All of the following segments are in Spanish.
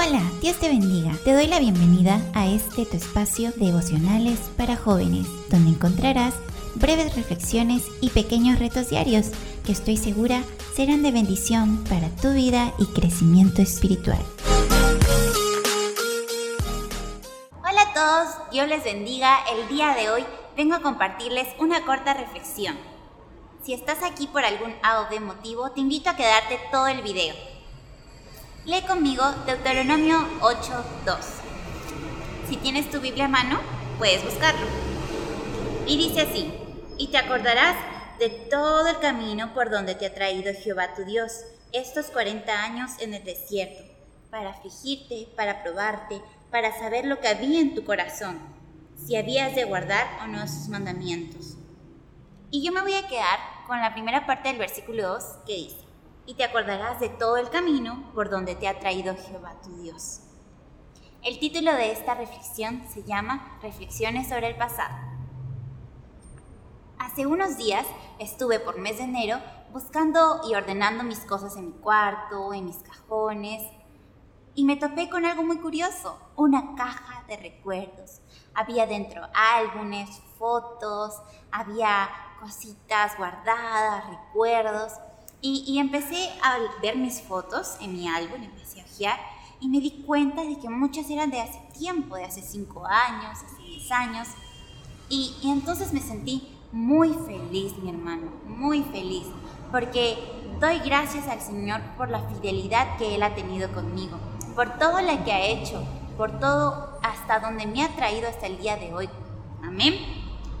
Hola, Dios te bendiga. Te doy la bienvenida a este tu espacio devocionales para jóvenes, donde encontrarás breves reflexiones y pequeños retos diarios que estoy segura serán de bendición para tu vida y crecimiento espiritual. Hola a todos, Dios les bendiga. El día de hoy vengo a compartirles una corta reflexión. Si estás aquí por algún o motivo, te invito a quedarte todo el video Lee conmigo Deuteronomio 8.2. Si tienes tu Biblia a mano, puedes buscarlo. Y dice así, y te acordarás de todo el camino por donde te ha traído Jehová tu Dios estos 40 años en el desierto, para afligirte, para probarte, para saber lo que había en tu corazón, si habías de guardar o no sus mandamientos. Y yo me voy a quedar con la primera parte del versículo 2 que dice, y te acordarás de todo el camino por donde te ha traído Jehová tu Dios. El título de esta reflexión se llama Reflexiones sobre el pasado. Hace unos días estuve por mes de enero buscando y ordenando mis cosas en mi cuarto, en mis cajones, y me topé con algo muy curioso, una caja de recuerdos. Había dentro álbumes, fotos, había cositas guardadas, recuerdos. Y, empecé a ver mis fotos en mi álbum, empecé a ojear y me di cuenta de que muchas eran de hace tiempo, de hace 5 años, hace 10 años. Y, y, entonces me sentí muy feliz, mi hermano, muy feliz, porque doy gracias al Señor por la fidelidad que Él ha tenido conmigo, por todo lo que ha hecho, por todo hasta donde me ha traído hasta el día de hoy. Amén.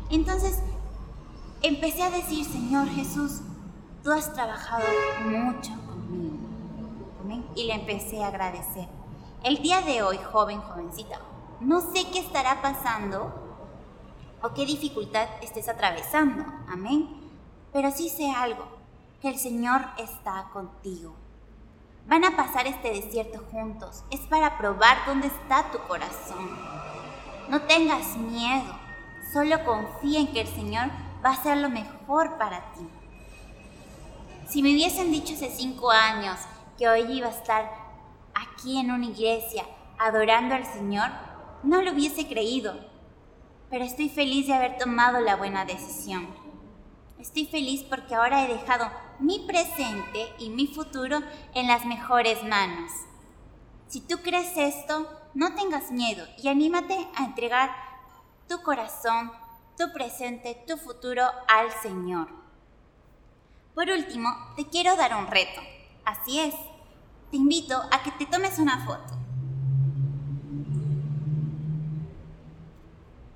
Entonces empecé a decir, Señor Jesús, tú has trabajado mucho conmigo. Y le empecé a agradecer. El día de hoy, joven, jovencita, no sé qué estará pasando o qué dificultad estés atravesando. Amén. Pero sí sé algo, que el Señor está contigo. Van a pasar este desierto juntos. Es para probar dónde está tu corazón. No tengas miedo. Solo confía en que el Señor va a hacer lo mejor para ti. Si me hubiesen dicho hace cinco años que hoy iba a estar aquí en una iglesia adorando al Señor, no lo hubiese creído. Pero estoy feliz de haber tomado la buena decisión. Estoy feliz porque ahora he dejado mi presente y mi futuro en las mejores manos. Si tú crees esto, no tengas miedo y anímate a entregar tu corazón, tu presente, tu futuro al Señor. Por último, te quiero dar un reto. Así es, te invito a que te tomes una foto.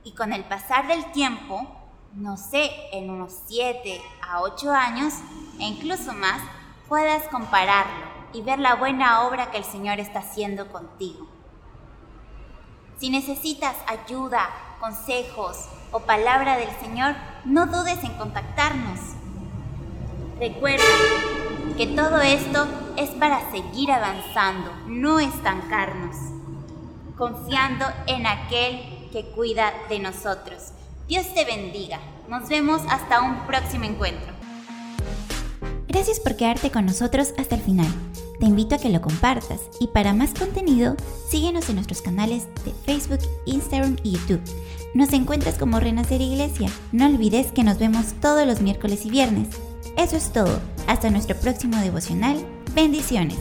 Y con el pasar del tiempo, no sé, en unos 7 a 8 años, e incluso más, puedas compararlo y ver la buena obra que el Señor está haciendo contigo. Si necesitas ayuda, consejos o palabra del Señor, no dudes en contactarnos. Recuerda que todo esto es para seguir avanzando, no estancarnos, confiando en aquel que cuida de nosotros. Dios te bendiga. Nos vemos hasta un próximo encuentro. Gracias por quedarte con nosotros hasta el final. Te invito a que lo compartas y para más contenido, síguenos en nuestros canales de Facebook, Instagram y YouTube. Nos encuentras como Renacer Iglesia. No olvides que nos vemos todos los miércoles y viernes. Eso es todo. Hasta nuestro próximo devocional. Bendiciones.